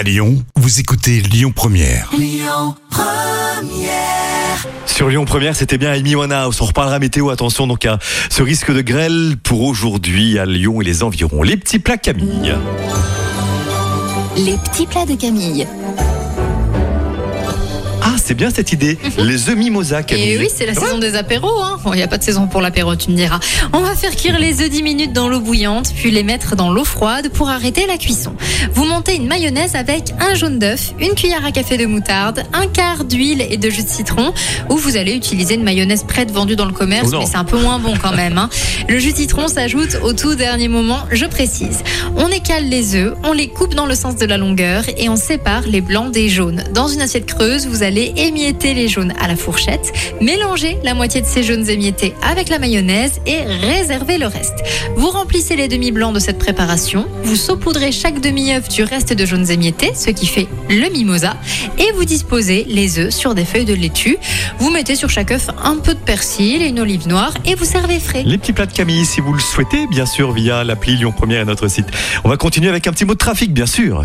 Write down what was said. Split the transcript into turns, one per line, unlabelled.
À Lyon, vous écoutez Lyon Première.
Sur Lyon Première, c'était bien Amy Winehouse. On reparlera météo. Attention donc à ce risque de grêle pour aujourd'hui à Lyon et les environs. Les petits plats Camille.
Les petits plats de Camille.
Bien cette idée. Les œufs mimosa Camille.
Et oui, c'est la saison des apéros. Hein. Bon, il n'y a pas de saison pour l'apéro, tu me diras. On va faire cuire les œufs 10 minutes dans l'eau bouillante, puis les mettre dans l'eau froide pour arrêter la cuisson. Vous montez une mayonnaise avec un jaune d'œuf, une cuillère à café de moutarde, un quart d'huile et de jus de citron, ou vous allez utiliser une mayonnaise prête vendue dans le commerce,
Oh
mais c'est un peu moins bon quand même. hein. Le jus de citron s'ajoute au tout dernier moment, je précise. On écale les œufs, on les coupe dans le sens de la longueur et on sépare les blancs des jaunes. Dans une assiette creuse, vous allez émietter les jaunes à la fourchette, mélanger la moitié de ces jaunes émiettés avec la mayonnaise et réserver le reste. Vous remplissez les demi-blancs de cette préparation, vous saupoudrez chaque demi-œuf du reste de jaunes émiettés, ce qui fait le mimosa, et vous disposez les œufs sur des feuilles de laitue. Vous mettez sur chaque œuf un peu de persil et une olive noire et vous servez frais.
Les petits plats de Camille, si vous le souhaitez, bien sûr, via l'appli Lyon Première et notre site. On va continuer avec un petit mot de trafic, bien sûr.